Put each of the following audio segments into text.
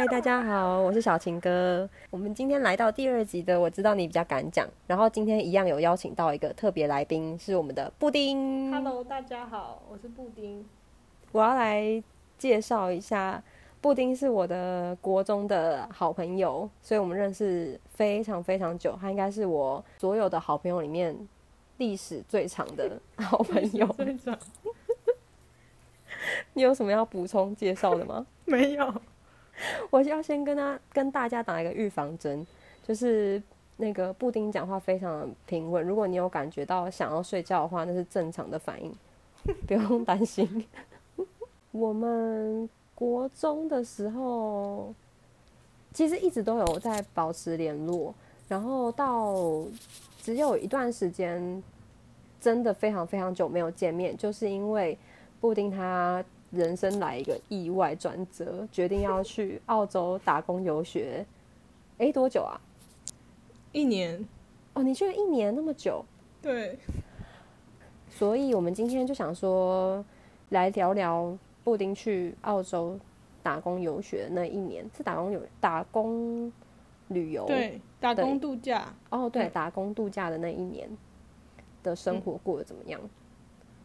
嗨，大家好，我是小晴哥。我们今天来到第二集的，我知道你比较敢讲。然后今天一样有邀请到一个特别来宾，是我们的布丁。Hello，大家好，我是布丁。我要来介绍一下，布丁是我的国中的好朋友，所以我们认识非常非常久。他应该是我所有的好朋友里面历史最长的 好朋友。最长 你有什么要补充介绍的吗？没有，我要先跟他跟大家打一个预防针，就是那个布丁讲话非常的平稳。如果你有感觉到想要睡觉的话，那是正常的反应，不用担心。我们国中的时候，其实一直都有在保持联络，然后到只有一段时间真的非常非常久没有见面，就是因为布丁他人生来一个意外转折，决定要去澳洲打工游学。哎，多久啊？一年，哦，你去了一年那么久，对，所以我们今天就想说来聊聊布丁去澳洲打工游学的那一年，是打工游打工旅游对，打工度假。哦，对，嗯打工度假的那一年的生活过得怎么样？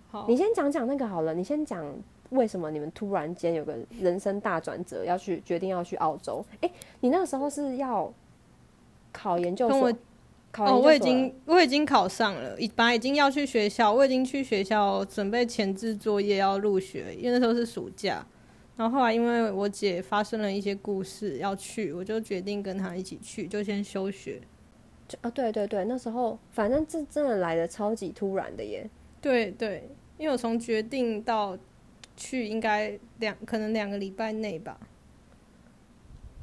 好，你先讲讲那个好了，你先讲为什么你们突然间有个人生大转折，要去决定要去澳洲？哎、你那个时候是要考研究所？考哦，我已经我已经考上了，已本来已经要去学校，我已经去学校准备前置作业要入学，因为那时候是暑假。然后后来因为我姐发生了一些故事要去，我就决定跟她一起去，就先休学。就啊，对对对，那时候反正这真的来的超级突然的耶。对对，因为我从决定到去应该两可能两个礼拜内吧。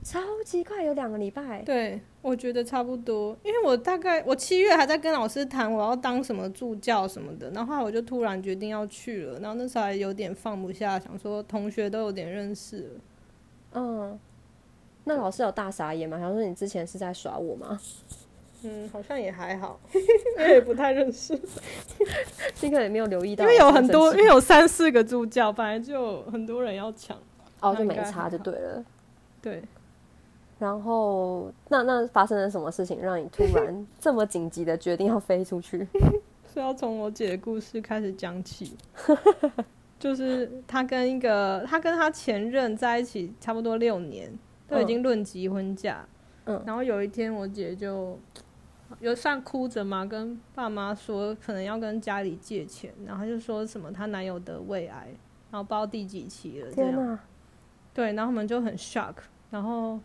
超级快，有两个礼拜。对，我觉得差不多，因为我大概我七月还在跟老师谈我要当什么助教什么的，然后我就突然决定要去了，然后那时候还有点放不下，想说同学都有点认识了，嗯，那老师有大傻眼吗？想说你之前是在耍我吗？嗯，好像也还好，因为也不太认识，你可能没有留意到，因为有很多，因为为有三四个助教，本来就有很多人要抢，哦就没差就对了。对，然后那那发生了什么事情，让你突然这么紧急的决定要飞出去？是要从我姐的故事开始讲起。就是她跟一个，她跟她前任在一起差不多六年，都已经论及婚嫁。嗯然后有一天，我姐就有算哭着嘛，跟爸妈说可能要跟家里借钱，然后她就说什么她男友得胃癌，然后不知道第几期了这样。对，然后我们就很 shock，然后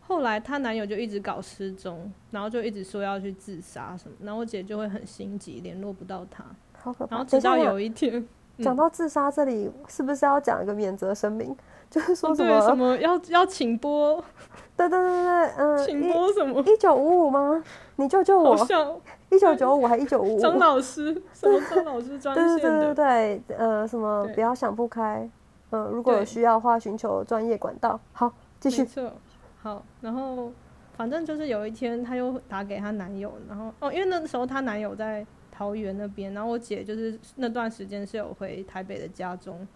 后来她男友就一直搞失踪，然后就一直说要去自杀什么，然后我姐就会很心急，联络不到他，好可怕！然后直到有一天，嗯讲到自杀这里，是不是要讲一个免责声明？就是说什么？什么要要请播，对对对对，嗯，请播什么？一九五五吗？你救救我！好像一九九五还一九五五？张老师，什么张老师专对对对对，对，呃，什么不要想不开，嗯，如果有需要的话，寻求专业管道。好，继续。没错。好，然后反正就是有一天，她又打给她男友，然后哦，因为那时候她男友在桃园那边，然后我姐就是那段时间是有回台北的家中，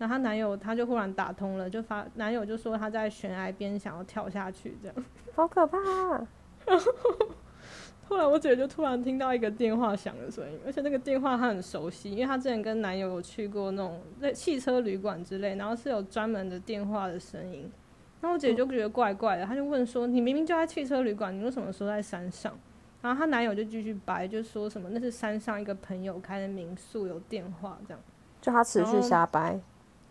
然后她男友他就忽然打通了，就发男友就说他在悬崖边想要跳下去这样。好可怕、啊！后 后来我姐就突然听到一个电话响的声音，而且那个电话她很熟悉，因为她之前跟男友有去过那种在汽车旅馆之类，然后是有专门的电话的声音。然后我姐就觉得怪怪的，她就问说：“你明明就在汽车旅馆，你为什么说在山上？”然后她男友就继续掰，就说什么那是山上一个朋友开的民宿，有电话这样。就他持续瞎掰，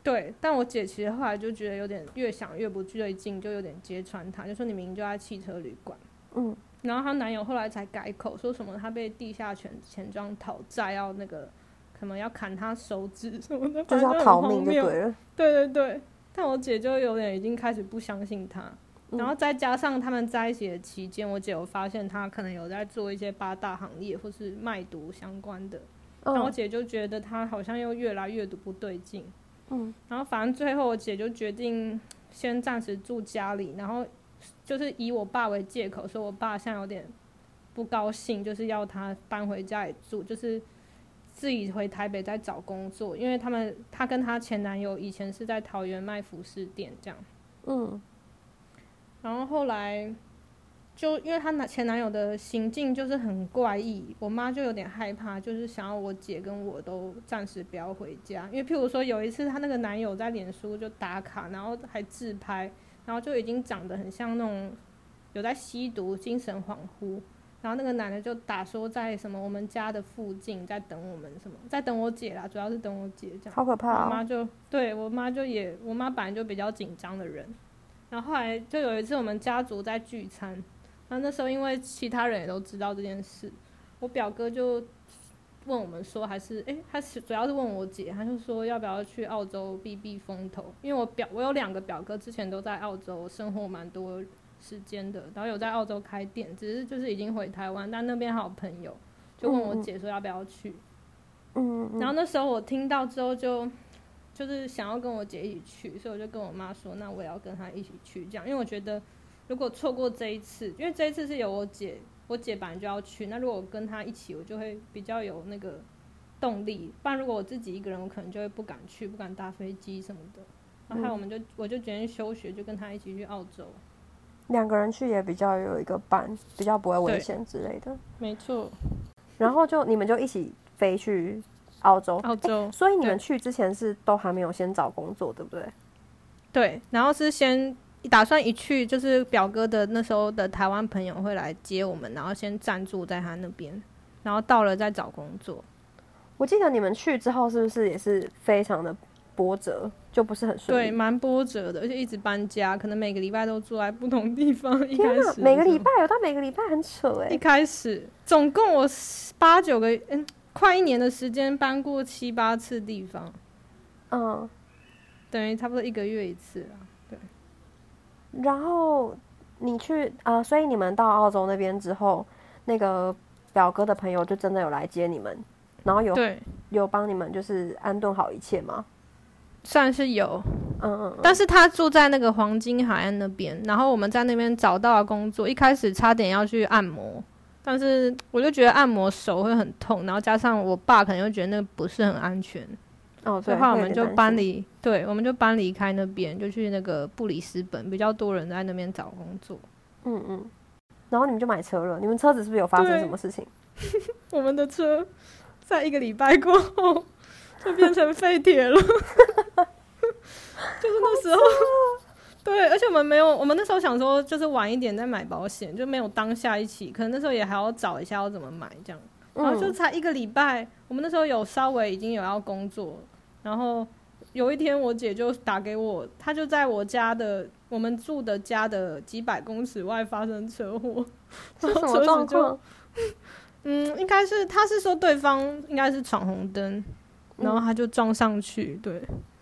对，但我姐其实后来就觉得有点越想越不对劲，就有点揭穿她，就说你明明就在汽车旅馆。嗯，然后她男友后来才改口，说什么她被地下钱钱庄讨债，要那个可能要砍她手指什么的，就是要逃命就对了。对对对，但我姐就有点已经开始不相信他，嗯然后再加上他们在一起的期间，我姐有发现他可能有在做一些八大行业或是卖毒相关的，然后我嗯姐就觉得他好像又越来越不对劲，嗯，然后反正最后我姐就决定先暂时住家里，然后就是以我爸为借口，说我爸现在有点不高兴，就是要他搬回家里住，就是自己回台北再找工作，因为他们她跟她前男友以前是在桃园卖服饰店这样。嗯，然后后来就因为她男前男友的行径就是很怪异，我妈就有点害怕，就是想要我姐跟我都暂时不要回家。因为譬如说有一次她那个男友在脸书就打卡，然后还自拍，然后就已经长得很像那种有在吸毒、精神恍惚。然后那个男的就打说在什么我们家的附近在等我们什么，在等我姐啦，主要是等我姐这样。好可怕、哦！我妈就对我妈就也，我妈本来就比较紧张的人，然后后来就有一次我们家族在聚餐，然后那时候因为其他人也都知道这件事，我表哥就问我们说，还是诶，他是主要是问我姐，他就说要不要去澳洲避避风头，因为我表我有两个表哥之前都在澳洲生活蛮多时间的，然后有在澳洲开店，只是就是已经回台湾，但那边还有朋友，就问我姐说要不要去。嗯，嗯。然后那时候我听到之后就就是想要跟我姐一起去，所以我就跟我妈说，那我也要跟她一起去，这样，因为我觉得如果错过这一次，因为这一次是有我姐，我姐本来就要去，那如果我跟她一起，我就会比较有那个动力，不然如果我自己一个人，我可能就会不敢去，不敢搭飞机什么的。然后我们就我就决定休学，就跟她一起去澳洲。两个人去也比较有一个伴，比较不会危险之类的。没错，然后就你们就一起飞去澳洲，澳洲。所以你们去之前是都还没有先找工作，对不对？对，然后是先打算一去就是表哥的那时候的台湾朋友会来接我们，然后先暂住在他那边，然后到了再找工作。我记得你们去之后是不是也是非常的波折，就不是很顺利对，蛮波折的，而且一直搬家，可能每个礼拜都住在不同地方。一开始每个礼拜，拜有到每个礼拜很扯哎、一开始总共我八九个，嗯，快一年的时间搬过七八次地方，嗯，等于差不多一个月一次啊。然后你去呃，所以你们到澳洲那边之后，那个表哥的朋友就真的有来接你们，然后有对，有帮你们就是安顿好一切吗？算是有，嗯嗯嗯，但是他住在那个黄金海岸那边，然后我们在那边找到了工作，一开始差点要去按摩，但是我就觉得按摩手会很痛，然后加上我爸可能又觉得那个不是很安全，哦对，所以后来我们就搬离，对，我们就搬离开那边，就去那个布里斯本，比较多人在那边找工作。嗯嗯，然后你们就买车了，你们车子是不是有发生什么事情？我们的车在一个礼拜过后就变成废铁了，就是那时候。对，而且我们没有，我们那时候想说，就是晚一点再买保险，就没有当下一起，可能那时候也还要找一下要怎么买这样。然后就嗯才一个礼拜，我们那时候有稍微已经有要工作，然后有一天我姐就打给我，她就在我家的我们住的家的几百公尺外发生车祸，是什么然后车子就状况？嗯，应该是她是说对方应该是闯红灯，然后他就撞上去，对，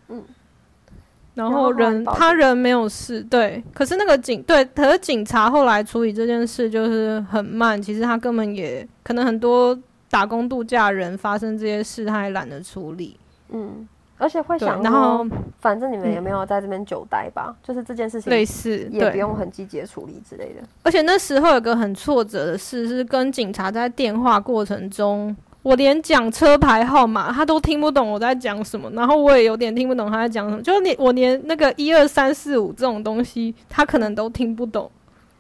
嗯，然然后人报他人没有事，对，可是那个警对，可是警察后来处理这件事就是很慢，其实他根本也可能很多打工度假人发生这些事，他也懒得处理，嗯，而且会，想然后，反正你们也嗯没有在这边久待吧，就是这件事情类似，也不用很积极的处理之类的。而且那时候有个很挫折的事，是跟警察在电话过程中，我连讲车牌号码他都听不懂我在讲什么，然后我也有点听不懂他在讲什么，就是你我连那个一二三四五这种东西，他可能都听不懂，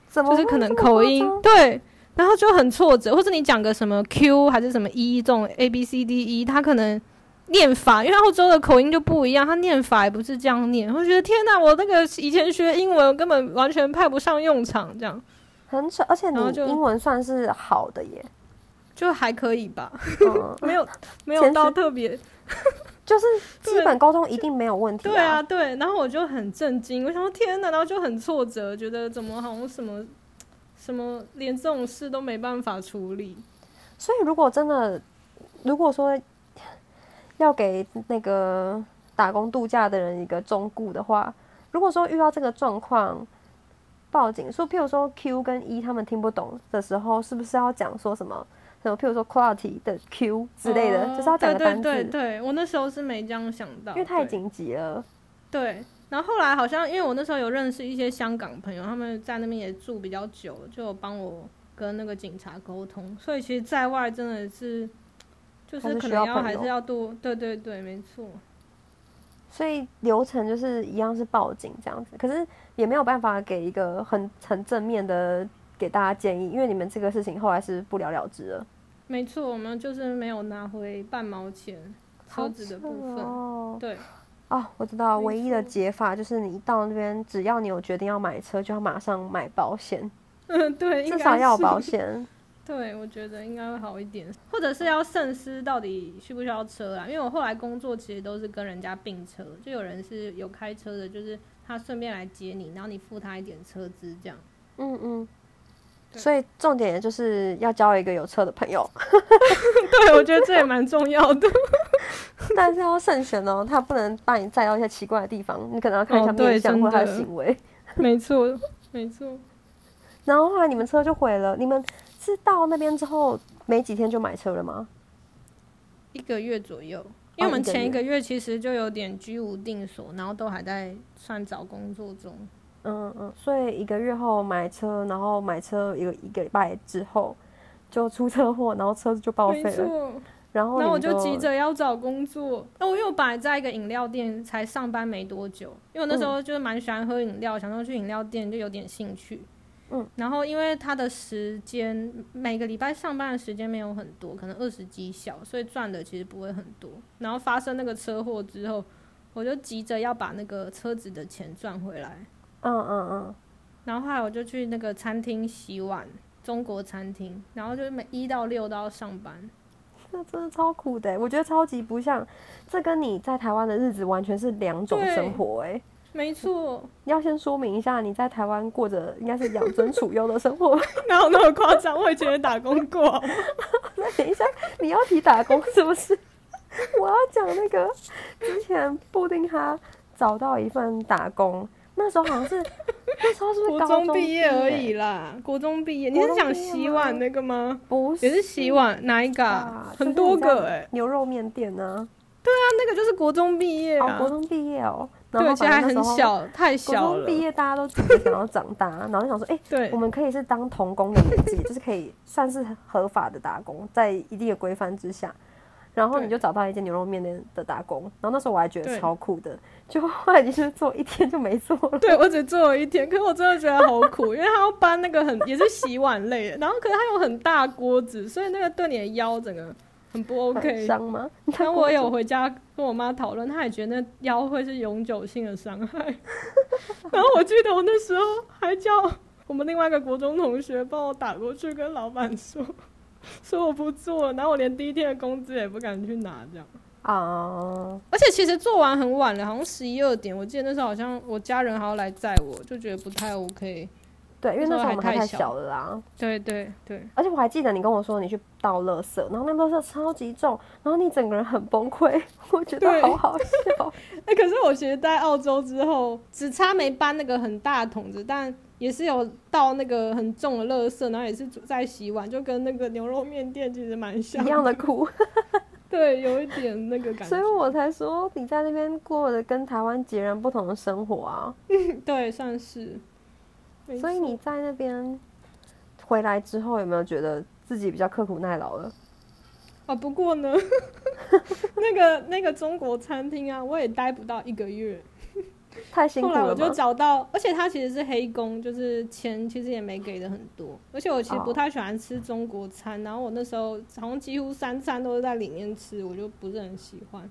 怎么就是可能口音对，然后就很挫折，或者你讲个什么 Q 还是什么 E 这种 A B C D E，他可能。念法，因为澳洲的口音就不一样，他念法也不是这样念。我觉得天哪，我那个以前学英文根本完全派不上用场，这样。很扯，而且你就英文算是好的耶，就还可以吧。嗯，没有没有到特别，就是基本沟通一定没有问题对啊，对，然后我就很震惊，我想说天哪，然后就很挫折，觉得怎么好像什么什么连这种事都没办法处理，所以如果真的，如果说要给那个打工度假的人一个忠顾的话，如果说遇到这个状况，报警说，譬如说 Q 跟 E 他们听不懂的时候，是不是要讲说什么什么，譬如说 quality 的 Q 之类的，哦就是要讲个对单字，对对对，我那时候是没这样想到，因为太紧急了。对。然后后来好像，因为我那时候有认识一些香港朋友，他们在那边也住比较久了，就有帮我跟那个警察沟通。所以其实在外真的是，就是是可能要还是要多，对对对，没错。所以流程就是一样是报警这样子，可是也没有办法给一个很很正面的给大家建议，因为你们这个事情后来是不了了之了。没错，我们就是没有拿回半毛钱车子的部分。哦，对，哦，我知道，唯一的解法就是你一到那边，只要你有决定要买车，就要马上买保险，嗯，对，至少要有保。险。对，我觉得应该会好一点，或者是要慎思到底需不需要车啊？因为我后来工作其实都是跟人家并车，就有人是有开车的，就是他顺便来接你，然后你付他一点车资这样。嗯嗯。所以重点就是要交一个有车的朋友，对，我觉得这也蛮重要的。但是要慎选哦，他不能把你载到一些奇怪的地方，你可能要看一下哦对面相或他的行为。没错，没错。然后后来你们车就毁了，你们是到那边之后没几天就买车了吗？一个月左右，因为我们前一个月其实就有点居无定所，然后都还在算找工作中。嗯嗯，所以一个月后买车，然后买车一个一个礼拜之后就出车祸，然后车子就报废了，然后然后我就急着要找工作。那我因为我本来在一个饮料店才上班没多久，因为我那时候就是蛮喜欢喝饮料，想说去饮料店就有点兴趣。嗯，然后因为他的时间每个礼拜上班的时间没有很多，可能二十几小，所以赚的其实不会很多。然后发生那个车祸之后，我就急着要把那个车子的钱赚回来。嗯嗯嗯，然后后来我就去那个餐厅洗碗，中国餐厅，然后就是每一到六都要上班。那真的超苦的欸，我觉得超级不像，这跟你在台湾的日子完全是两种生活哎。没错，要先说明一下，你在台湾过着应该是养尊处优的生活吧。哪有那么夸张？我以前也打工过 那等一下，你要提打工是不是？我要讲那个之前布丁他找到一份打工，那时候好像是 那时候是不是国高中毕业而已啦，国中毕业。你是讲洗碗那个吗？不是也是洗碗哪一个？很多个哎、牛肉面店呢、那那个就是国中毕业哦，啊国。中毕业哦，然对，后而且还很。小，太小了。中毕业，大家都自己想要长大，然后就想说，哎、对我，们可以是当童工的年纪，就是可以算是合法的打工，在一定的规范之下。然后你就找到一间牛肉面店的打工，然后那时候我还觉得超酷的，就后来你是做一天就没做了。对我只做了一天，可是我真的觉得好苦，因为他要搬那个很也是洗碗类的，然后可是他有很大锅子，所以那个对你的腰整个很不 OK。伤吗？然后我有回家跟我妈讨论，她也觉得那腰会是永久性的伤害。然后我记得我那时候还叫我们另外一个国中同学帮我打过去跟老板说，说我不做了，然后我连第一天的工资也不敢去拿，这样。啊，而且其实做完很晚了，好像十一二点。我记得那时候好像我家人还要来载我，就觉得不太 OK。对，因为那时候我们还太小小了啦。对对对，而且我还记得你跟我说你去倒垃圾，然后那垃圾超级重，然后你整个人很崩溃，我觉得好好笑。哎、可是我其实在澳洲之后，只差没搬那个很大的桶子，但也是有倒那个很重的垃圾，然后也是在洗碗，就跟那个牛肉面店其实蛮像一样的苦，对，有一点那个感觉。所以我才说你在那边过的跟台湾截然不同的生活啊。对，算是。没所以你在那边回来之后，有没有觉得自己比较刻苦耐劳了？啊，不过呢，那个那个中国餐厅啊，我也待不到一个月。太辛苦后来我就？找到，而且他其实是黑工，就是钱其实也没给的很多。而且我其实不哦太喜欢吃中国餐，然后我那时候好像几乎三餐都是在里面吃，我就不是很喜欢。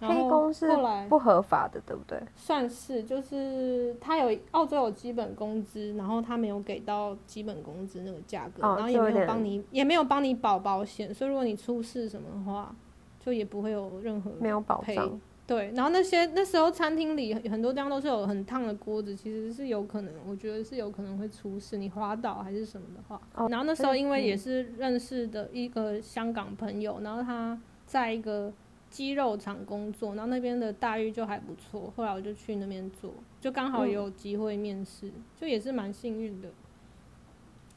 黑工是不合法的，对不对？算是就是他有澳洲有基本工资，然后他没有给到基本工资那个价格，哦然后也没有帮你也没有帮你保保险，所以如果你出事什么的话，就也不会有任何没有保赔障。对，然后那些那时候餐厅里很很多地方都是有很烫的锅子，其实是有可能，我觉得是有可能会出事，你滑倒还是什么的话。哦然后那时候因为嗯也是认识的一个香港朋友，然后他在一个鸡肉厂工作，然后那边的待遇就还不错，后来我就去那边做，就刚好有机会面试，就也是蛮幸运的。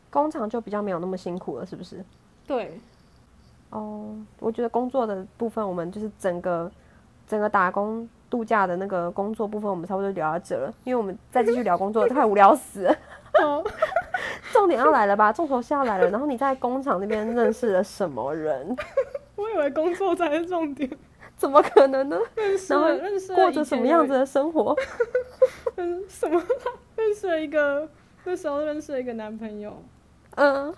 工厂就比较没有那么辛苦了，是不是？对，哦，我觉得工作的部分，我们就是整个整个打工度假的那个工作部分，我们差不多就聊到这了，因为我们再继续聊工作，快无聊死了。哦，重点要来了吧？重头戏要来了。然后你在工厂那边认识了什么人？我以为工作才是重点。怎么可能呢？认识然后了认识了过着什么样子的生活？嗯，什么？认识了一个，那时候认识了一个男朋友，嗯，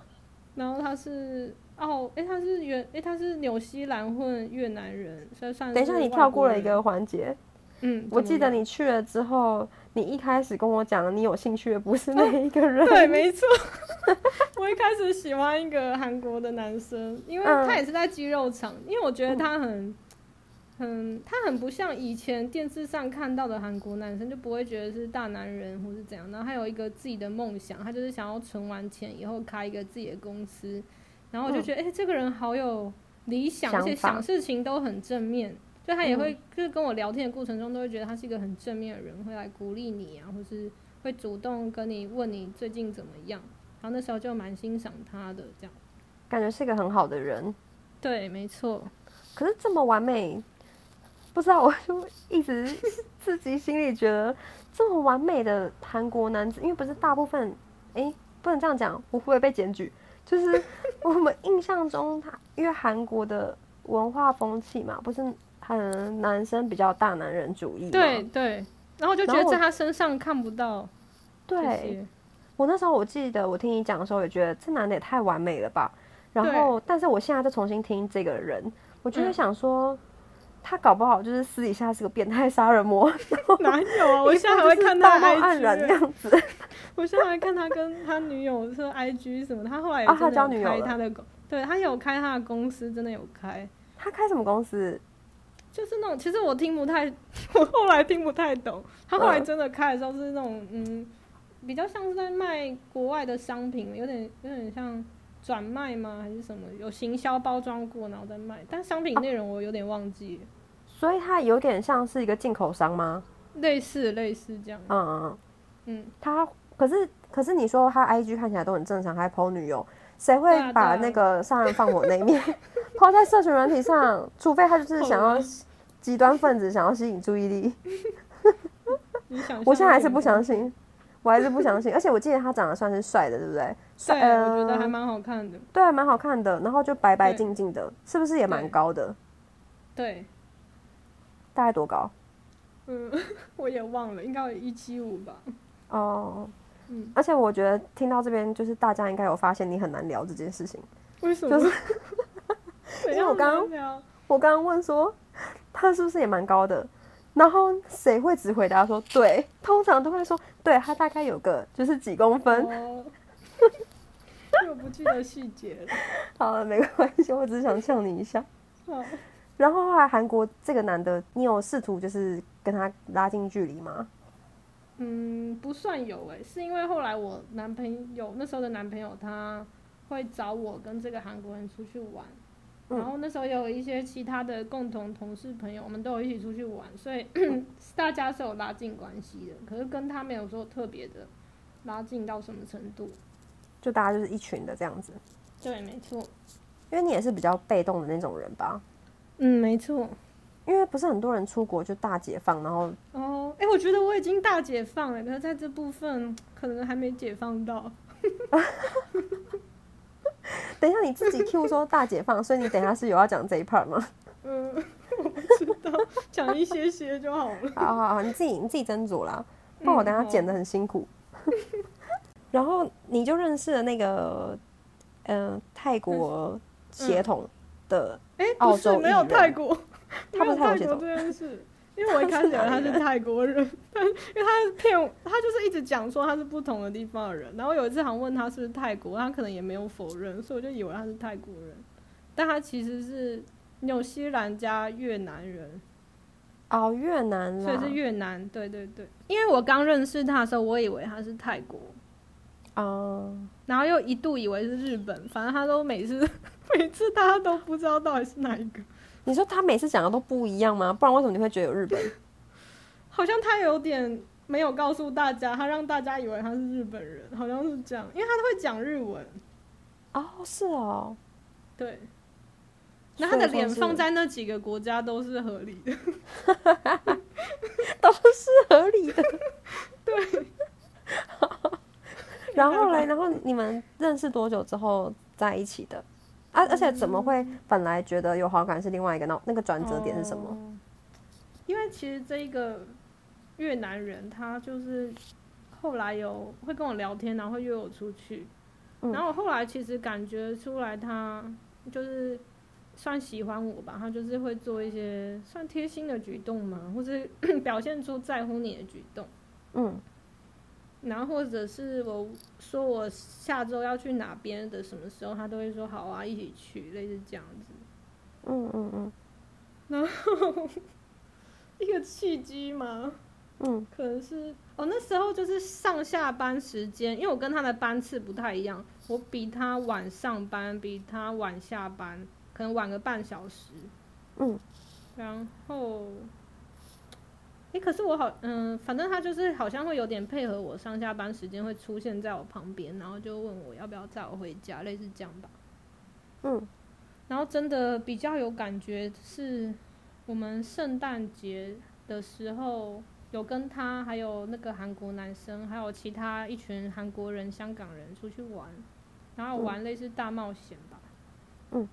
然后他是哦，诶，他是原，诶，他是纽西兰混越南人，所以算是等一下，你外跳过了一个环节。嗯，我记得你去了之后，你一开始跟我讲你有兴趣的不是那一个人，对，没错。我一开始喜欢一个韩国的男生，因为嗯他也是在肌肉厂，因为我觉得他很。很，他很不像以前电视上看到的韩国男生，就不会觉得是大男人或是怎样。然后他有一个自己的梦想，他就是想要存完钱以后开一个自己的公司。然后我就觉得，哎、这个人好有理想，而且想事情都很正面。就他也嗯会，就是跟我聊天的过程中，都会觉得他是一个很正面的人，会来鼓励你啊，或是会主动跟你问你最近怎么样。然后那时候就蛮欣赏他的，这样。感觉是一个很好的人。对，没错。可是这么完美，不知道我就一直自己心里觉得这么完美的韩国男子，因为不是大部分，诶，不能这样讲，我会不会被检举？就是我们印象中他，因为韩国的文化风气嘛，不是很男生比较大男人主义，对对。然后就觉得在他身上看不到对。我那时候我记得我听你讲的时候，也觉得这男的也太完美了吧。然后，但是我现在再重新听这个人，我就会嗯想说，他搞不好就是私底下是个变态杀人魔，哪有啊？我现在还会看他道貌 IG，岸然欸这样子。我现在还看他跟他女友说 IG 什么，他后来也啊他真的有交女友开他的公，对他有开他的公司，真的有开，他开什么公司？就是那种其实我听不太，我后来听不太懂，他后来嗯真的开的时候是那种嗯，比较像是在卖国外的商品，有点有点像转卖吗？还是什么？有行销包装过然后再卖，但商品内容我有点忘记了，所以他有点像是一个进口商吗？类似类似这样，嗯嗯嗯。嗯，他可是可是你说他 IG 看起来都很正常，还 PO 女友，谁会把那个杀人放火那一面 PO 在社群软体上？除非他就是想要极端分子，想要吸引注意力。我现在还是不相信，我还是不相信。而且我记得他长得算是帅的，对不对？帅呃，我觉得还呃蛮好看的。对，蛮好看的。然后就白白净净的，是不是也蛮高的？对，大概多高？嗯，我也忘了，应该有一七五吧。哦，嗯，而且我觉得听到这边，就是大家应该有发现你很难聊这件事情。为什么？就是 因为我刚刚我刚刚问说他是不是也蛮高的，然后谁会只回答说对？通常都会说对，他大概有个就是几公分。哦，我不记得细节了。好了，没关系，我只是想呛你一下。好，然后后来韩国这个男的，你有试图就是跟他拉近距离吗？嗯，不算有诶、是因为后来我男朋友那时候的男朋友他会找我跟这个韩国人出去玩，嗯然后那时候有一些其他的共同同事朋友，我们都有一起出去玩，所以 大家是有拉近关系的。可是跟他没有说特别的拉近到什么程度。就大家就是一群的这样子，对，没错。因为你也是比较被动的那种人吧？嗯，没错。因为不是很多人出国就大解放，然后哦，哎、我觉得我已经大解放了，可是在这部分可能还没解放到。等一下你自己 Q 说大解放，所以你等一下是有要讲这一 part 吗？嗯，我不知道，讲一些些就好了。好好好，你自己你自己斟酌啦，不然我等下剪的很辛苦。然后你就认识了那个呃泰国血统的，哎、澳不是没有泰国，他不是泰国血统。因为我一开始以为他是泰国人，但因为他骗我，他就是一直讲说他是不同的地方的人。然后有一次好像问他是不是泰国，他可能也没有否认，所以我就以为他是泰国人，但他其实是纽西兰加越南人。哦越南啦，所以是越南，对对对。因为我刚认识他的时候，我以为他是泰国，哦，然后又一度以为是日本，反正他都每次 每次他都不知道到底是哪一个，你说他每次讲的都不一样吗？不然为什么你会觉得有日本？好像他有点没有告诉大家，他让大家以为他是日本人，好像是这样，因为他会讲日文，哦，是哦，对。那他的脸放在那几个国家都是合理的，都是合理的。对。然后嘞，然后你们认识多久之后在一起的？啊，而且怎么会本来觉得有好感是另外一个那那个转折点是什么？哦因为其实这一个越南人，他就是后来有会跟我聊天，然后会约我出去，嗯然后我后来其实感觉出来他就是算喜欢我吧，他就是会做一些算贴心的举动嘛，或是 表现出在乎你的举动。嗯然后或者是我说我下周要去哪边的什么时候，他都会说好啊，一起去，类似这样子。嗯嗯嗯然后一个契机嘛？嗯可能是哦，那时候就是上下班时间，因为我跟他的班次不太一样，我比他晚上班，比他晚下班，可能晚个半小时。嗯然后，诶，可是我好，嗯，反正他就是好像会有点配合我上下班时间，会出现在我旁边，然后就问我要不要载我回家，类似这样吧。嗯然后真的比较有感觉是，我们圣诞节的时候有跟他还有那个韩国男生，还有其他一群韩国人、香港人出去玩，然后玩类似大冒险吧。嗯。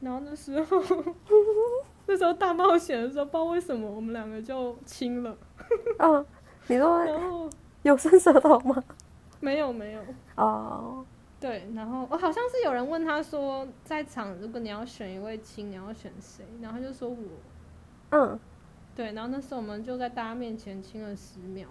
然后那时候，那时候大冒险的时候，不知道为什么我们两个就亲了，嗯，你说 然后有伸舌头吗？没有没有，哦，对，然后我、好像是有人问他说，在场如果你要选一位亲，你要选谁？然后他就说我。嗯对，然后那时候我们就在大家面前亲了十秒，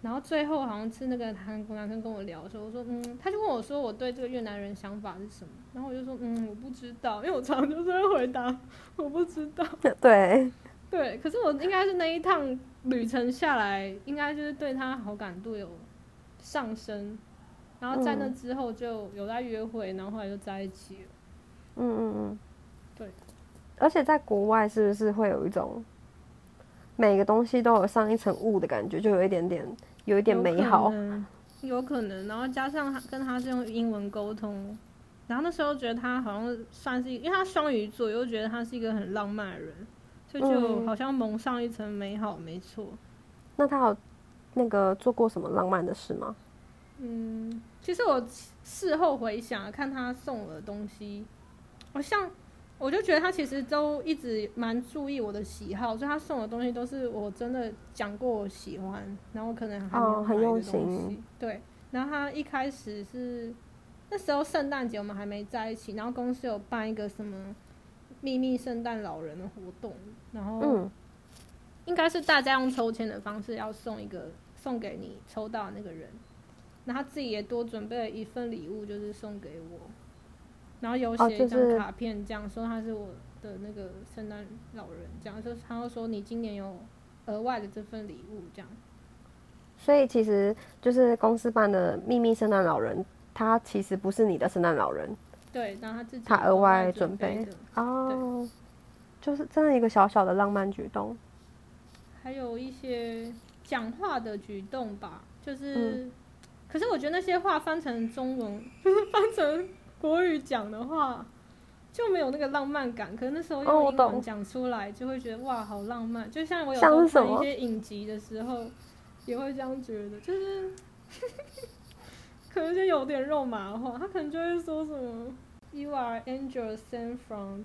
然后最后好像是那个韩国男生跟我聊的时候，我说嗯，他就问我说我对这个越南人想法是什么，然后我就说嗯我不知道，因为我常常就是会回答 我不知道。对，对，可是我应该是那一趟旅程下来，应该就是对他好感度有上升，然后在那嗯之后就有在约会，然后后来就在一起了。嗯嗯嗯，对。而且在国外是不是会有一种每个东西都有上一层雾的感觉，就有一点点有一点美好有可。能。然后加上他跟他是用英文沟通，然后那时候觉得他好像算是，因为他双鱼座，又觉得他是一个很浪漫的人，所以就嗯好像蒙上一层美好，没错。那他有那个做过什么浪漫的事吗？嗯，其实我事后回想，看他送我的东西，好像我就觉得他其实都一直蛮注意我的喜好，所以他送的东西都是我真的讲过我喜欢，然后可能还没有哦很买的东用心。对，然后他一开始是那时候圣诞节我们还没在一起，然后公司有办一个什么秘密圣诞老人的活动，然后嗯应该是大家用抽签的方式要送一个送给你抽到的那个人，那他自己也多准备了一份礼物，就是送给我，然后有哦写一就是张卡片，这样说他是我的那个圣诞老人，这样就他会说你今年有额外的这份礼物，这样。所以其实就是公司办的秘密圣诞老人，他其实不是你的圣诞老人对，然后他自己他额外准准备的，哦，就是真的一个小小的浪漫举动。还有一些讲话的举动吧，就是，嗯。可是我觉得那些话翻成中文，就 是翻成国语讲的话，就没有那个浪漫感。可是那时候哦用英文讲出来，就会觉得哇，好浪漫。就像我有时候看一些影集的时候，也会这样觉得，就是 可能就有点肉麻的话，他可能就会说什么 “You are angel sent from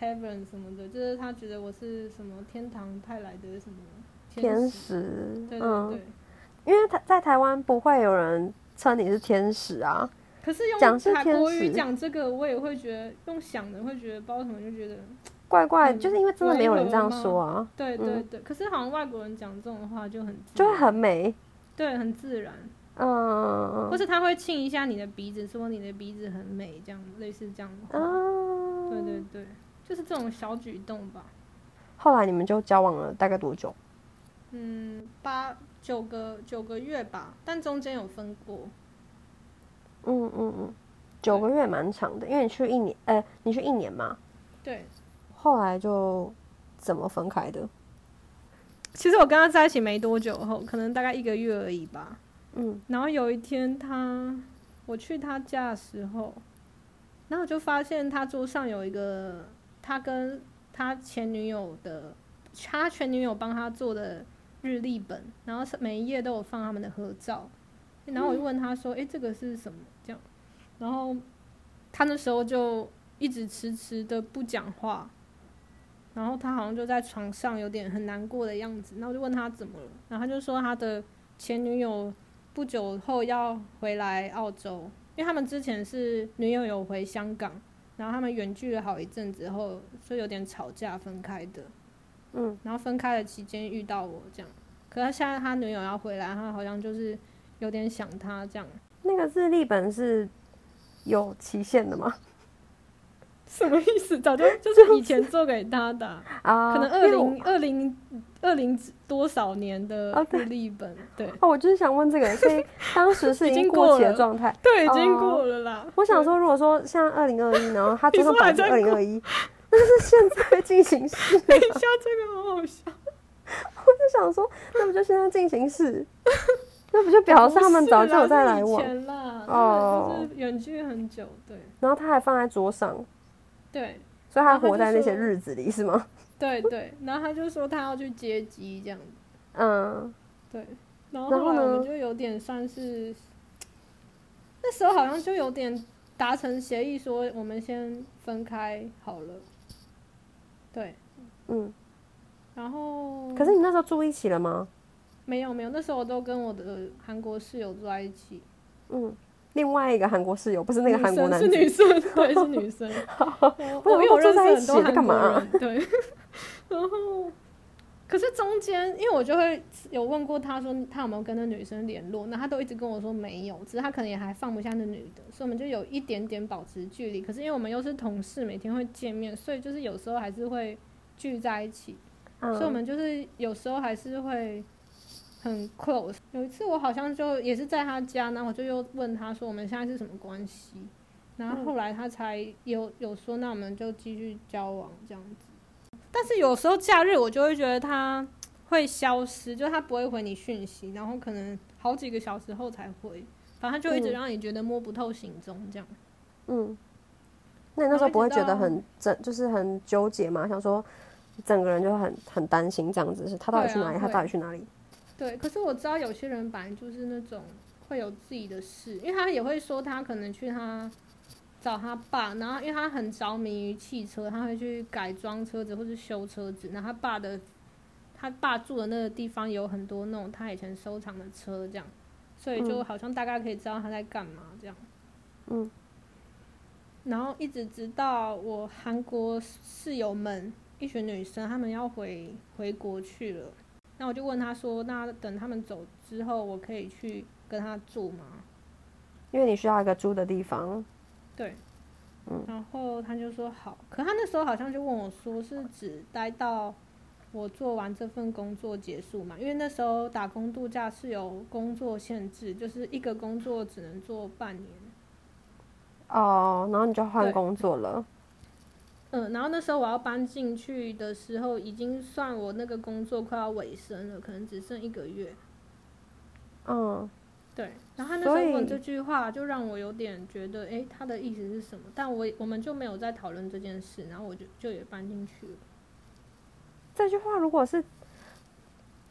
heaven” 什么的，就是他觉得我是什么天堂派来的什么天使。使，对对嗯，对。因为他在台湾不会有人称你是天使啊，可是用台国语讲这个，我也会觉得用想的会觉得，不知道什么就觉得，怪怪，嗯就是因为真的没有人这样说啊，对对嗯对。可是好像外国人讲这种话就很就会很美，对，很自然，嗯或是他会亲一下你的鼻子，说你的鼻子很美，这样类似这样的话。嗯，对对对，就是这种小举动吧。后来你们就交往了大概多久？嗯，八九个九个月吧，但中间有分过。嗯嗯嗯，九个月蛮长的，因为你去一年，呃，你去一年嘛，对，后来就怎么分开的？其实我跟他在一起没多久后，可能大概一个月而已吧。嗯然后有一天他，我去他家的时候，然后我就发现他桌上有一个他跟他前女友的，他前女友帮他做的日历本，然后是每一页都有放他们的合照。然后我就问他说：“诶，这个是什么？”这样，然后他那时候就一直迟迟的不讲话，然后他好像就在床上有点很难过的样子，然后我就问他怎么了，然后他就说他的前女友不久后要回来澳洲，因为他们之前是女友有回香港，然后他们远距了好一阵子后，所以有点吵架分开的，嗯，然后分开的期间遇到我这样，可是现在他女友要回来，他好像就是有点想他这样。那个日历本是有期限的吗？什么意思？早就 就是以前做给他的啊、啊，可能二零二零二零多少年的日历本，对哦，我就是想问这个，所以当时是已经过期的状态。对，已经哦过了啦。我想说，如果说像二零二一，然后他最后摆是二在零二一，那是现在进行式。等一下，这个好好笑。我就想说，那不就现在进行式？那不就表示他们早就有在来往？不是啦是以前啦，哦哦，就是远距很久，对然后他还放在桌上，对所以他活在那些日子里是吗？对对。然后他就说他要去接机这样子，嗯，对。然后后后来我呢们就有点算是，那时候好像就有点达成协议，说我们先分开好了。对，嗯，然后可是你那时候住一起了吗？没有没有，那时候我都跟我的韩国室友住在一起，嗯，另外一个韩国室友不是那个韩国男生是女生，对，是女生。我有认识很多韩国人，对。然后，可是中间，因为我就会有问过他说他有没有跟那女生联络，那他都一直跟我说没有，只是他可能也还放不下那女的，所以我们就有一点点保持距离。可是因为我们又是同事，每天会见面，所以就是有时候还是会聚在一起。嗯，所以我们就是有时候还是会很 close。有一次我好像就也是在他家，然后我就又问他说我们现在是什么关系，然后后来他才有有说那我们就继续交往这样子。但是有时候假日我就会觉得他会消失，就他不会回你讯息，然后可能好几个小时后才回，反正他就一直嗯让你觉得摸不透行踪这样。嗯，那你那时候不会觉得很整，就是很纠结吗？想说整个人就很很担心这样子，是他到底去哪里？他到底去哪里？对，可是我知道有些人本来就是那种会有自己的事，因为他也会说他可能去他找他爸，然后因为他很着迷于汽车，他会去改装车子或是修车子，然后他爸的他爸住的那个地方有很多那种他以前收藏的车，这样，所以就好像大概可以知道他在干嘛这样。嗯。然后一直直到我韩国室友们一群女生，她们要回回国去了。那我就问他说：“那等他们走之后，我可以去跟他住吗因为你需要一个住的地方。？”对，嗯然后他就说好。可他那时候好像就问我说：“是只待到我做完这份工作结束嘛？”因为那时候打工度假是有工作限制，就是一个工作只能做半年。哦，然后你就换工作了。嗯，然后那时候我要搬进去的时候，已经算我那个工作快要尾声了，可能只剩一个月。嗯，对，然后他那时候问这句话，就让我有点觉得，哎，他的意思是什么？但我我们就没有再讨论这件事，然后我就就也搬进去了。这句话如果是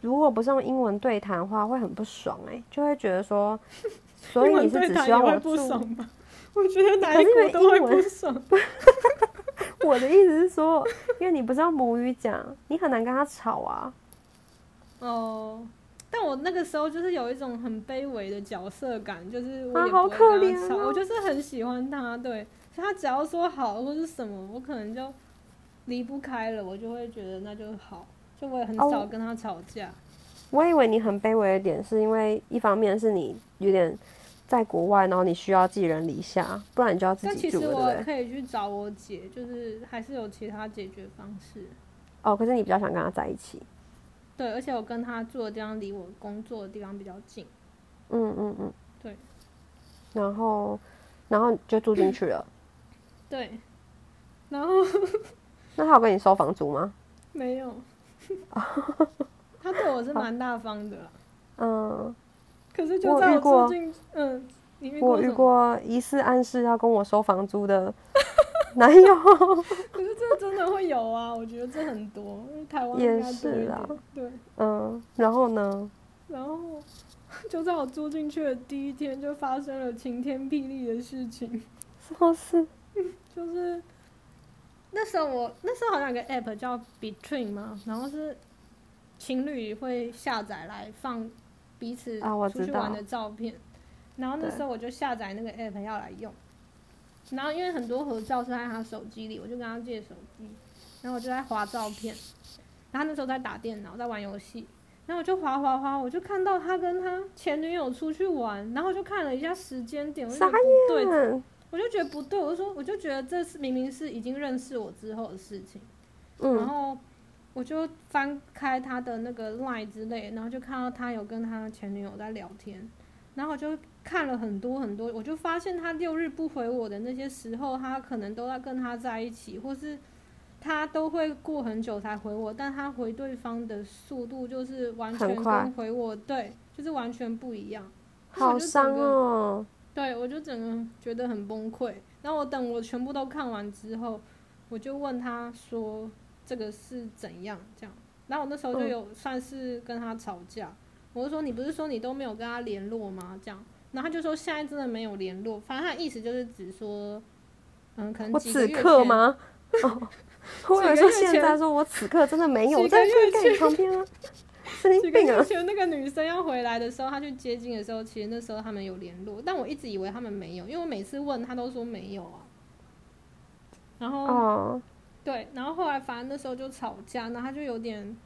如果不是用英文对谈的话，会很不爽哎、就会觉得说，所以你是只希望我不住？爽吗？我觉得哪一可是因为国都会不爽。我的意思是说，因为你不知道母语讲，你很难跟他吵啊。哦，但我那个时候就是有一种很卑微的角色感，就是我啊好可怜我就是很喜欢他，对，所以他只要说好或是什么，我可能就离不开了，我就会觉得那就好，就我也很哦少跟他吵架。我以为你很卑微的点，是因为一方面是你有点在国外，然后你需要寄人篱下，不然你就要自己住了，对其实我？可以去找我姐，就是还是有其他解决方式。哦，可是你比较想跟他在一起。对，而且我跟他住的地方离我工作的地方比较近。嗯嗯嗯。对。然后，然后就住进去了。对，然后 那他有跟你收房租吗？没有，他对我是蛮大方的啦，嗯，可是我就在我有遇过住进，嗯，我遇过疑似暗示要跟我收房租的 男友。可是这真的会有啊，我觉得这很多，因为台湾也应该多是啦一点。对，嗯，然后呢？然后 就在我住进去的第一天，就发生了晴天霹雳的事情。什么事？就是那时候我那时候好像有个 app 叫 Between 嘛，然后是情侣会下载来放彼此出去玩的照片，然后那时候我就下载那个 app 要来用，然后因为很多合照是在他手机里，我就跟他借手机，然后我就在划照片，然后他那时候在打电脑，在玩游戏。然后我就划划划，我就看到他跟他前女友出去玩，然后我就看了一下时间点，我就觉得不对，我就觉得不对，我就说，我就觉得这是明明是已经认识我之后的事情，然嗯，后我就翻开他的那个 line 之类，然后就看到他有跟他前女友在聊天，然后我就看了很多很多，我就发现他六日不回我的那些时候，他可能都在跟他在一起，或是他都会过很久才回我，但他回对方的速度就是完全跟回我对，就是完全不一样。好伤个哦。对，我就整个觉得很崩溃。然后我等我全部都看完之后，我就问他说这个是怎样这样。然后我那时候就嗯有算是跟他吵架，我就说你不是说你都没有跟他联络吗？这样，然后他就说现在真的没有联络，反正他的意思就是只说，嗯，可能我此？刻吗？哦，我以为说几个月前现在说我此刻真的没有，在个月在你旁边啊，神几个经病啊！月前那个女生要回来的时候，他去接近的时候，其实那时候他们有联络，但我一直以为他们没有，因为我每次问他都说没有啊。然后哦，对，然后后来反正那时候就吵架，然后他就有点，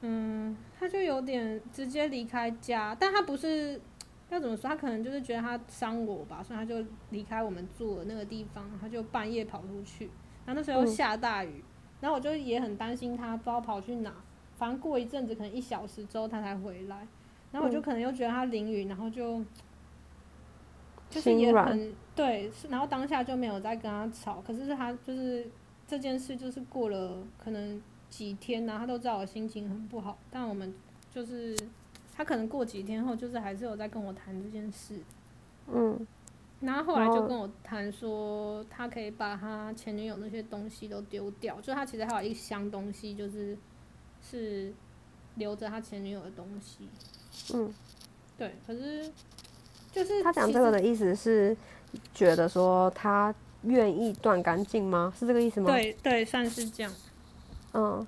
嗯，他就有点直接离开家，但他不是要怎么说，他可能就是觉得他伤我吧，所以他就离开我们住的那个地方，他就半夜跑出去，然后那时候下大雨，然后我就也很担心他不知道跑去哪，反正过一阵子可能一小时之后他才回来，然后我就嗯可能又觉得他淋雨，然后就。就是也很对，然后当下就没有再跟他吵，可是他就是这件事，就是过了可能几天然后他都知道我心情很不好，但我们就是他可能过几天后，就是还是有在跟我谈这件事，嗯，然后后来就跟我谈说，他可以把他前女友那些东西都丢掉，就他其实还有一箱东西，就是是留着他前女友的东西，嗯，对，可是就是他讲这个的意思是觉得说他愿意断干净吗？是这个意思吗？，对对，算是这样。嗯，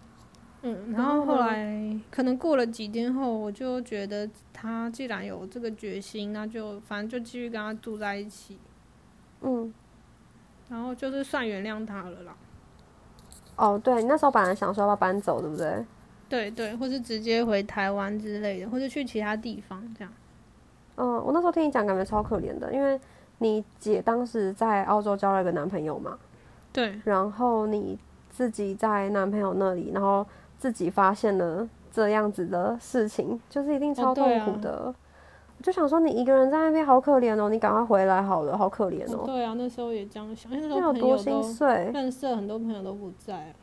嗯，然然后后来可能过了几天后，我就觉得他既然有这个决心，那就反正就继续跟他住在一起，嗯，然后就是算原谅他了啦。哦，对，你那时候本来想说要不要搬走，对不对？对对，或是直接回台湾之类的，或者去其他地方这样。嗯，我那时候听你讲，感觉超可怜的，因为你姐当时在澳洲交了一个男朋友嘛，对然后你自己在男朋友那里，然后自己发现了这样子的事情，就是一定超痛苦的。我就想说，你一个人在那边好可怜哦，你赶快回来好了，好可怜哦，对啊，那时候也这样想，因为那那时候朋有多心碎。认识很多朋友都不在啊。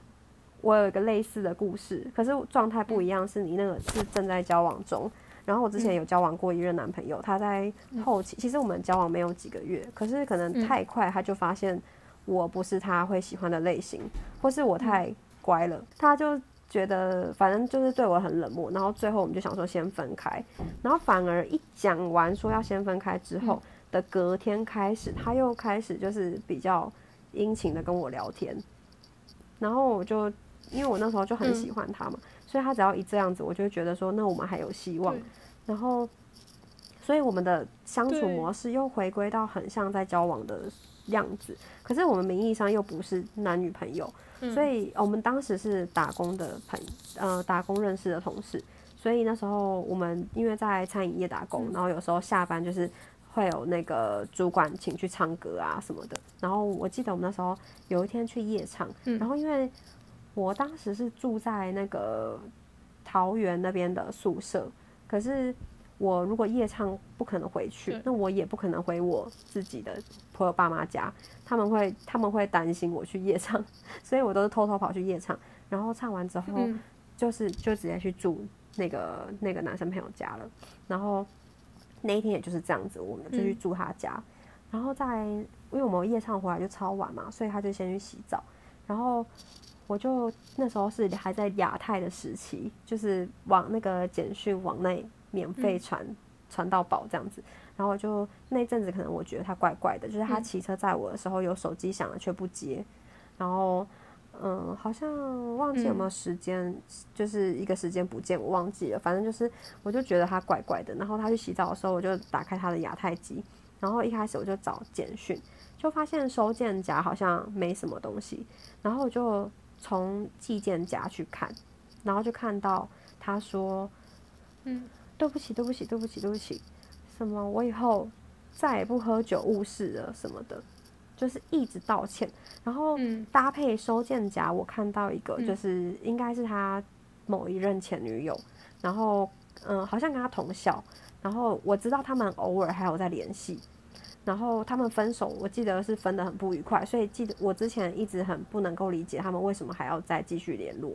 我有一个类似的故事，可是状态不一样，是你那个是正在交往中。然后我之前有交往过一任男朋友，他在后期，其实我们交往没有几个月，可是可能嗯。太快，他就发现我不是他会喜欢的类型，或是我太乖了，他就觉得反正就是对我很冷漠。然后最后我们就想说先分开，然后反而一讲完说要先分开之后的隔天开始，他又开始就是比较殷勤的跟我聊天，然后我就因为我那时候就很喜欢他嘛，所以他只要一这样子，我就会觉得说，那我们还有希望对。然后，所以我们的相处模式又回归到很像在交往的样子，可是我们名义上又不是男女朋友，嗯所以我们当时是打工的朋呃打工认识的同事，所以那时候我们因为在餐饮业打工，嗯然后有时候下班就是会有那个主管请去唱歌啊什么的。然后我记得我们那时候有一天去夜唱，嗯然后因为我当时是住在那个桃园那边的宿舍，可是我如果夜唱不可能回去，那我也不可能回我自己的朋友爸妈家，他们会他们会担心我去夜唱，所以我都是偷偷跑去夜唱，然后唱完之后。嗯就是就直接去住那个那个男生朋友家了。然后那一天也就是这样子，我们就去住他家。然后在因为我们夜唱回来就超晚嘛，所以他就先去洗澡。然后我就那时候是还在亚太的时期，就是往那个简讯往内免费传传、到宝这样子。然后我就那阵子可能我觉得他怪怪的，就是他嗯骑车载我的时候有手机响了却不接。然后嗯，好像忘记有没有时间，就是一个时间不见，我忘记了。反正就是，我就觉得他怪怪的。然后他去洗澡的时候，我就打开他的亚太机，然后一开始我就找简讯，就发现收件夹好像没什么东西，然后我就从寄件夹去看，然后就看到他说，嗯，对不起，对不起，对不起，对不起，什么我以后再也不喝酒误事了什么的，就是一直道歉。然后嗯。搭配收件夹，我看到一个，嗯。就是应该是他某一任前女友，然后嗯，好像跟他同校，然后我知道他们偶尔还有在联系，然后他们分手，我记得是分得很不愉快，所以记得我之前一直很不能够理解他们为什么还要再继续联络。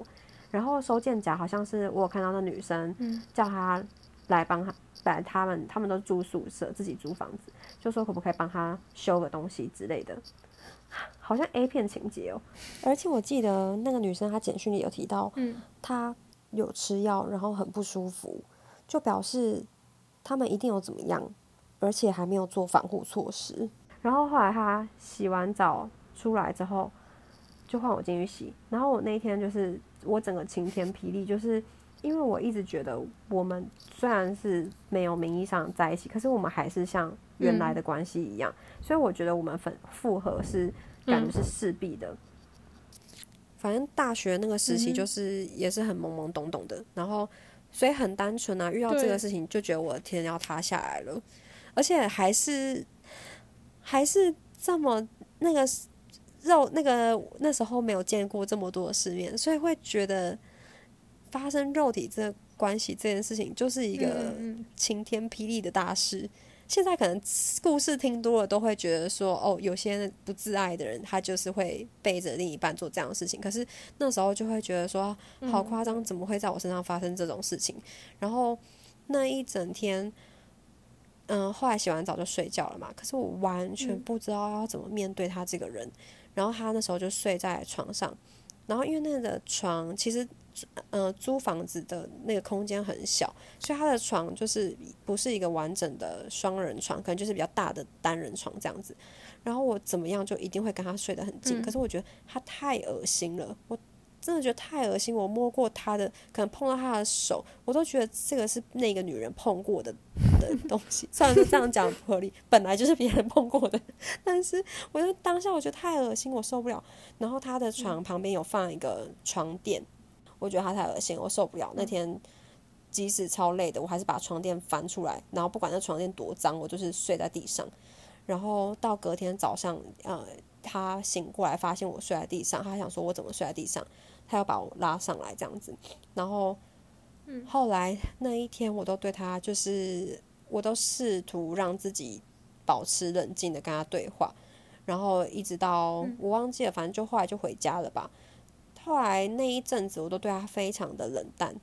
然后收件夹好像是我有看到那女生嗯叫他来帮他，来他们他们都住宿舍，自己租房子，就说可不可以帮他修个东西之类的。好像 A 片情节哦，而且我记得那个女生她简讯里有提到，嗯她有吃药，然后很不舒服，就表示他们一定有怎么样，而且还没有做防护措施。然后后来他洗完澡出来之后，就换我进去洗，然后我那一天就是我整个晴天霹雳，就是因为我一直觉得我们虽然是没有名义上在一起，可是我们还是像原来的关系一样，所以我觉得我们分复合是感觉是势必的。反正大学那个时期就是也是很懵懵懂懂的，然后所以很单纯啊，遇到这个事情就觉得我的天要塌下来了，而且还是还是这么那个肉那个那时候没有见过这么多的世面，所以会觉得发生肉体这个关系这件事情就是一个晴天霹雳的大事。现在可能故事听多了，都会觉得说，哦，有些不自爱的人，他就是会背着另一半做这样的事情。可是那时候就会觉得说，好夸张，怎么会在我身上发生这种事情？然后那一整天，嗯、后来洗完澡就睡觉了嘛。可是我完全嗯不知道要怎么面对他这个人。然后他那时候就睡在床上，然后因为那个床其实，呃，租房子的那个空间很小，所以他的床就是不是一个完整的双人床，可能就是比较大的单人床这样子。然后我怎么样就一定会跟他睡得很近，嗯可是我觉得他太恶心了，我真的觉得太恶心。我摸过他的，可能碰到他的手，我都觉得这个是那个女人碰过的的东西。虽然说这样讲不合理，本来就是别人碰过的，但是我就当下我觉得太恶心，我受不了。然后他的床旁边有放一个床垫，我觉得他太恶心，我受不了。那天即使超累的，我还是把床垫翻出来，然后不管那床垫多脏，我就是睡在地上。然后到隔天早上，呃，他醒过来发现我睡在地上，他想说我怎么睡在地上，他要把我拉上来这样子。然后，后来那一天我都对他就是，我都试图让自己保持冷静的跟他对话，然后一直到我忘记了，反正就后来就回家了吧。后来那一阵子我都对他非常的冷淡，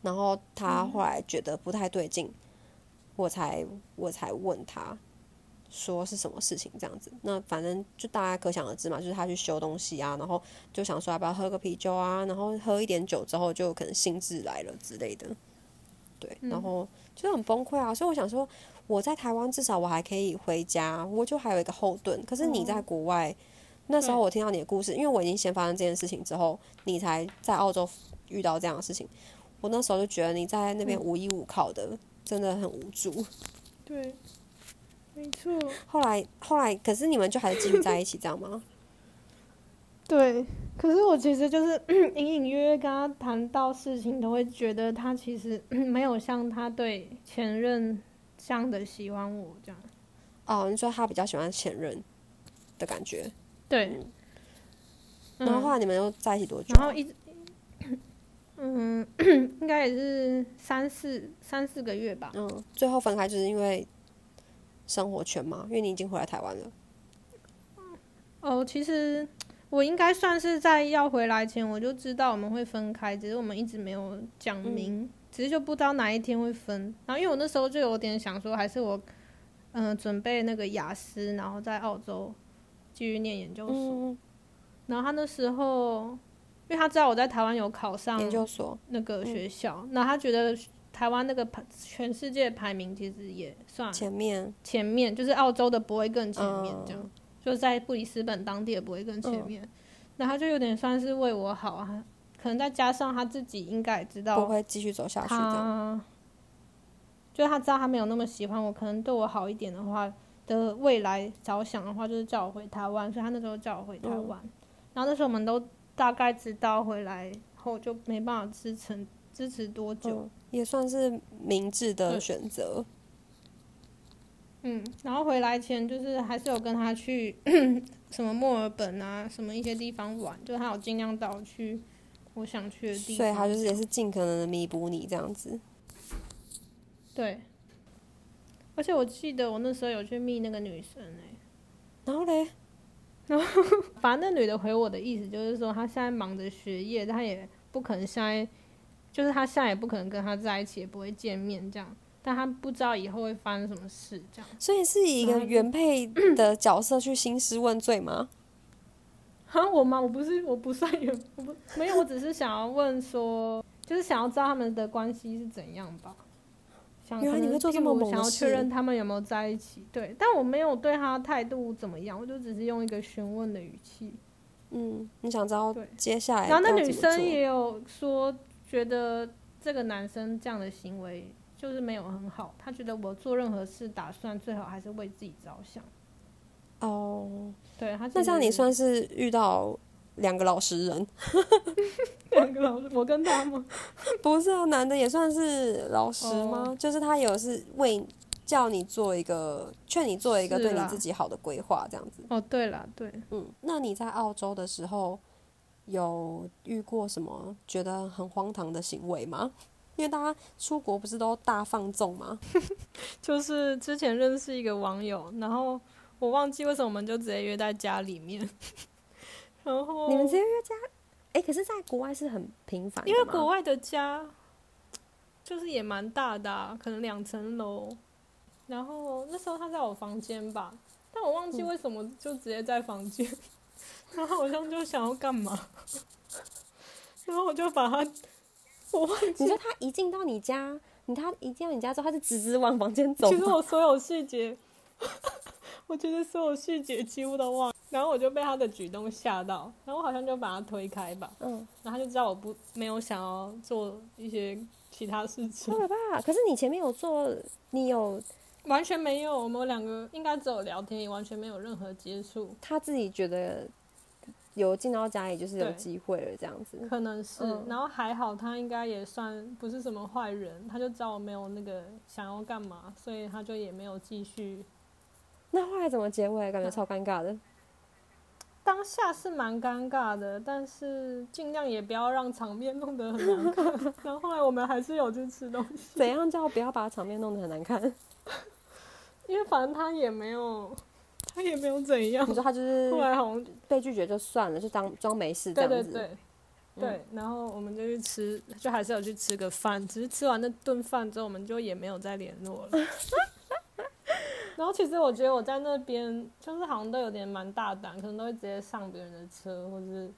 然后他后来觉得不太对劲，我才我才问他说是什么事情这样子。那反正就大家可想而知嘛，就是他去修东西啊，然后就想说要不要喝个啤酒啊，然后喝一点酒之后就可能兴致来了之类的。对，然后就很崩溃啊。所以我想说，我在台湾至少我还可以回家，我就还有一个后盾。可是你在国外，那时候我听到你的故事，因为我已经先发生这件事情之后，你才在澳洲遇到这样的事情。我那时候就觉得你在那边无依无靠的，真的很无助。对，没错，后来，后来，可是你们就还是继续在一起，这样吗？对。可是我其实就是 隐隐约约跟他谈到事情，都会觉得他其实 没有像他对前任这样的喜欢我这样。哦，你说他比较喜欢前任的感觉，对，然后后嗯来你们又在一起多久啊？然后一直，嗯，应该也是三四三四个月吧。嗯，最后分开就是因为生活圈吗，因为你已经回来台湾了。哦，其实我应该算是在要回来前我就知道我们会分开，只是我们一直没有讲明，只是就不知道哪一天会分。然后因为我那时候就有点想说，还是我嗯、呃准备那个雅思，然后在澳洲继续念研究所。嗯，然后他那时候，因为他知道我在台湾有考上研究所。那个学校，那他觉得台湾那个排全世界排名其实也算前面，前面，就是澳洲的不会更前面这样。嗯就在布里斯本当地也不会更前面，那他就有点算是为我好啊，可能再加上他自己应该也知道不会继续走下去。就他知道他没有那么喜欢我，可能对我好一点的话的未来着想的话，就是叫我回台湾，所以他那时候叫我回台湾。然后那时候我们都大概知道回来后就没办法支撑支持多久，嗯，也算是明智的选择。嗯，然后回来前就是还是有跟他去 什么墨尔本啊，什么一些地方玩，就他有尽量带我去我想去的地方，所以他就是也是尽可能的弥补你这样子。对。而且我记得我那时候有去密那个女生哎、然后嘞，然后反正那女的回我的意思就是说，她现在忙着学业，她也不可能现在，就是他现在也不可能跟他在一起，也不会见面这样。但他不知道以后会发生什么事，这样。所以是以一个原配的角色去兴师问罪吗？啊，我吗？我不是，我不算原，我不没有，我只是想要问说，就是想要知道他们的关系是怎样吧。想原来你会做这么猛想要确认他们有没有在一起，对，但我没有对他态度怎么样，我就只是用一个询问的语气。嗯，你想知道接下来然后那女生也有说，觉得这个男生这样的行为就是没有很好，他觉得我做任何事打算最好还是为自己着想。哦，对他，那这样你算是遇到两个老实人，两个老实，我跟他吗？不是啊？男的也算是老实吗？哦就是他有是为叫你做一个劝你做一个对你自己好的规划，这样子。哦，对了，对，嗯，那你在澳洲的时候有遇过什么觉得很荒唐的行为吗？因为大家出国不是都大放纵吗？就是之前认识一个网友，然后我忘记为什么我们就直接约在家里面，然后你们直接约家？哎、可是，在国外是很频繁的因为国外的家就是也蛮大的、啊，可能两层楼。然后那时候他在我房间吧，但我忘记为什么就直接在房间，他好像就想要干嘛，然后我就把他，我忘记你说他一进到你家，你他一进到你家之后，他就直直往房间走其实。我所有细节，我觉得所有细节几乎都忘了，然后我就被他的举动吓到，然后我好像就把他推开吧，嗯，然后他就知道我不没有想要做一些其他事情好，可怕！可是你前面有做，你有完全没有，我们两个应该只有聊天，也完全没有任何接触，他自己觉得有进到家里就是有机会了，这样子。可能是，嗯然后还好他应该也算不是什么坏人，他就知道我没有那个想要干嘛，所以他就也没有继续。那后来怎么结尾？感觉超尴尬的。当下是蛮尴尬的，但是尽量也不要让场面弄得很难看。然后后来我们还是有去吃东西，怎样叫不要把场面弄得很难看？因为反正他也没有，他也没有怎样你。说他就是后来好像被拒绝就算了，就当装没事这样子。对对对对，然后我们就去吃，就还是有去吃个饭，只是吃完那顿饭之后，我们就也没有再联络了。然后其实我觉得我在那边就是好像都有点蛮大胆，可能都会直接上别人的车，或者是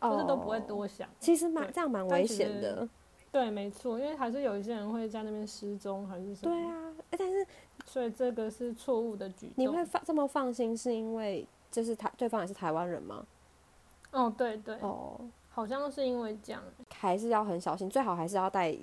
就是都不会哦多想。其实蛮这样蛮危险的。对，没错，因为还是有一些人会在那边失踪还是什么。对啊，哎但是所以这个是错误的举动。你会放这么放心，是因为就是台对方也是台湾人吗？哦，对对，哦，好像是因为这样。还是要很小心，最好还是要带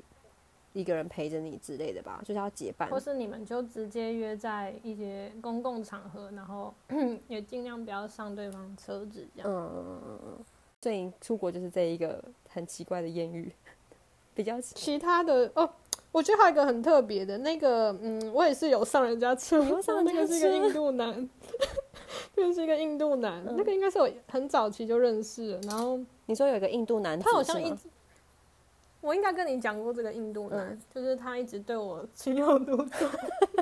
一个人陪着你之类的吧，就是要结伴或。是你们就直接约在一些公共场合，然后 也尽量不要上对方车子这样。嗯嗯嗯嗯。所以出国就是这一个很奇怪的艳遇，比较其他的哦，我觉得还有一个很特别的，那个嗯，我也是有上人家车，上那个是一个印度男，那个是一个印度男，嗯。那个应该是我很早期就认识了，然后你说有一个印度男他好像一直，我应该跟你讲过这个印度男，嗯。就是他一直对我情有独钟，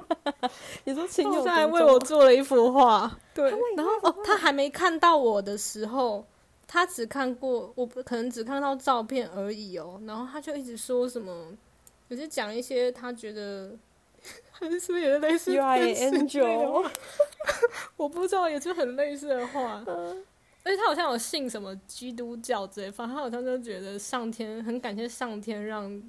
你说情有独像还为我做了一幅画，对然后哦，他还没看到我的时候。他只看过我，不可能只看到照片而已哦。然后他就一直说什么，也是讲一些他觉得，还是不是也是类似 我不知道，也是很类似的话。嗯而且他好像有信什么基督教之类，反正他好像就觉得上天很感谢上天让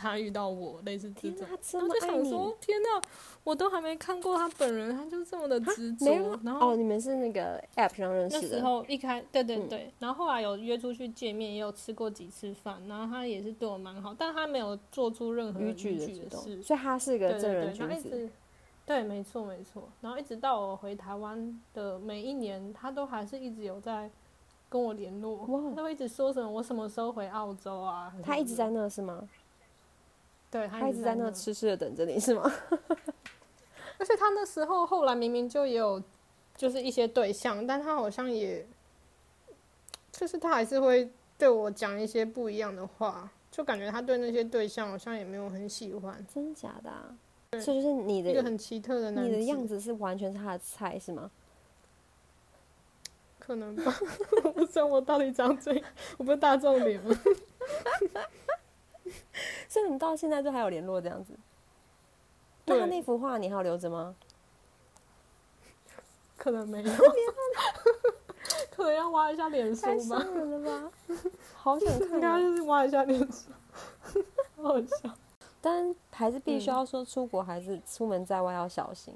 他遇到我，类似这种。他这么爱你就想说，天哪，我都还没看过他本人，他就这么的执着。然后哦，你们是那个 app 上认识的那时候一开，对对嗯对，然后后来有约出去见面，也有吃过几次饭，然后他也是对我蛮好，但他没有做出任何逾矩的的举动，事。所以他是个正对对对，人君子。然后一直，对，没错没错。然后一直到我回台湾的每一年，他都还是一直有在跟我联络，哇他都会一直说什么我什么时候回澳洲啊。他一直在那是吗？对他一直在那那，痴痴的等着你是吗？而且他那时候后来明明就也有就是一些对象，但他好像也，就是他还是会对我讲一些不一样的话，就感觉他对那些对象好像也没有很喜欢，真假的、啊？所以就是你的一个很奇特的男你的样子是完全是他的菜是吗？可能吧，我不知道我到底长怎样，我不是大众脸吗？所以你们到现在都还有联络这样子？那他那幅画你还有留着吗？可能没有，可能要挖一下脸太书吧吧！好想看、啊，该就是挖一下脸书，好好笑。但还是必须嗯要说，出国还是出门在外要小心，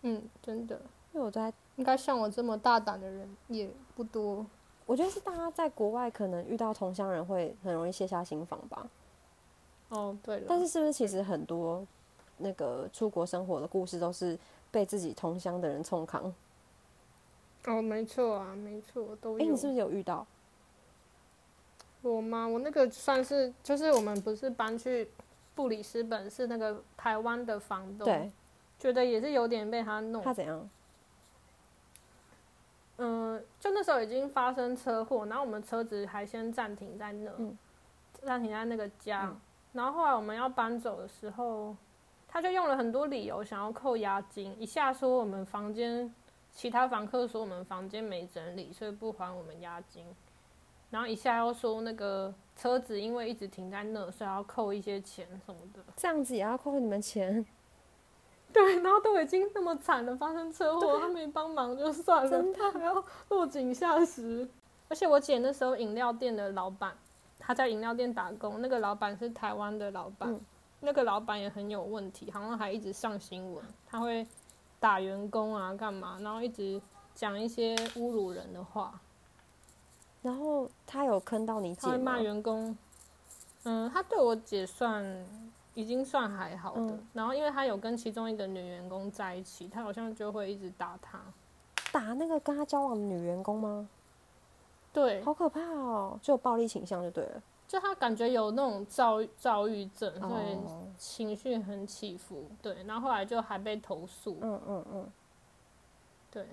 嗯，真的，因为我在，应该像我这么大胆的人也不多。我觉得是大家在国外可能遇到同乡人会很容易卸下心防吧。哦，对了，但是是不是其实很多那个出国生活的故事都是被自己同乡的人冲扛？哦，没错啊，没错，都哎、有。你是不是有遇到？我吗？我那个算是，就是我们不是搬去布里斯本，是那个台湾的房东，对，觉得也是有点被他弄。他怎样？嗯、就那时候已经发生车祸，然后我们车子还先暂停在那，嗯暂停在那个家。嗯然后后来我们要搬走的时候，他就用了很多理由想要扣押金，一下说我们房间其他房客说我们房间没整理，所以不还我们押金。然后一下又说那个车子因为一直停在那，所以要扣一些钱什么的。这样子也要扣你们钱？对，然后都已经那么惨了，发生车祸，他没帮忙就算了，真他还要落井下石。而且我姐那时候饮料店的老板，她在饮料店打工，那个老板是台湾的老板，嗯那个老板也很有问题，好像还一直上新闻，他会打员工啊，干嘛，然后一直讲一些侮辱人的话，然后他有坑到你姐他骂吗？员工。嗯，他对我姐算已经算还好的，嗯然后因为他有跟其中一个女员工在一起，他好像就会一直打他。打那个跟他交往的女员工吗？对，好可怕哦！就有暴力倾向就对了。就他感觉有那种躁躁郁症，所以哦，情绪很起伏。对，然后后来就还被投诉。嗯嗯嗯，对，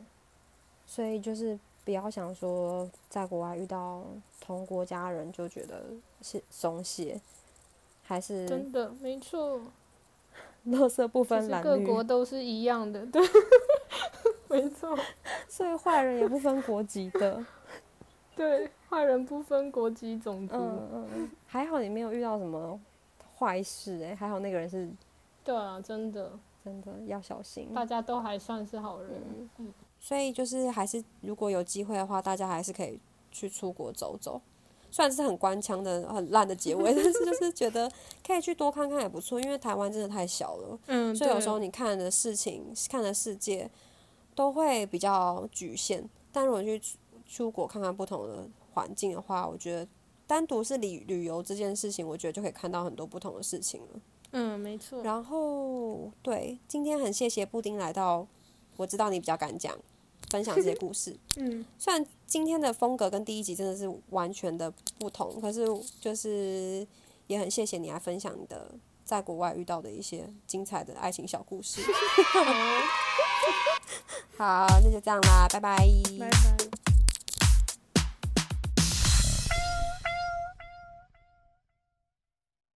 所以就是不要想说在国外遇到同国家人就觉得是松懈，还是真的没错，乐色不分蓝绿，各国都是一样的。对，没错，所以坏人也不分国籍的。对，坏人不分国籍种族。嗯嗯嗯，还好你没有遇到什么坏事哎、还好那个人是对啊，真的，真的要小心。大家都还算是好人。嗯，所以就是还是如果有机会的话，大家还是可以去出国走走。虽然是很官腔的、很烂的结尾，但是就是觉得可以去多看看也不错，因为台湾真的太小了，嗯，所以有时候你看的事情、看的世界都会比较局限。但如果去出出国看看不同的环境的话，我觉得单独是旅旅游这件事情，我觉得就可以看到很多不同的事情了。嗯，没错。然后，对，今天很谢谢布丁来到，我知道你比较敢讲，分享这些故事。嗯，虽然今天的风格跟第一集真的是完全的不同，可是就是也很谢谢你来分享你的在国外遇到的一些精彩的爱情小故事。好，那就这样啦，拜拜拜拜。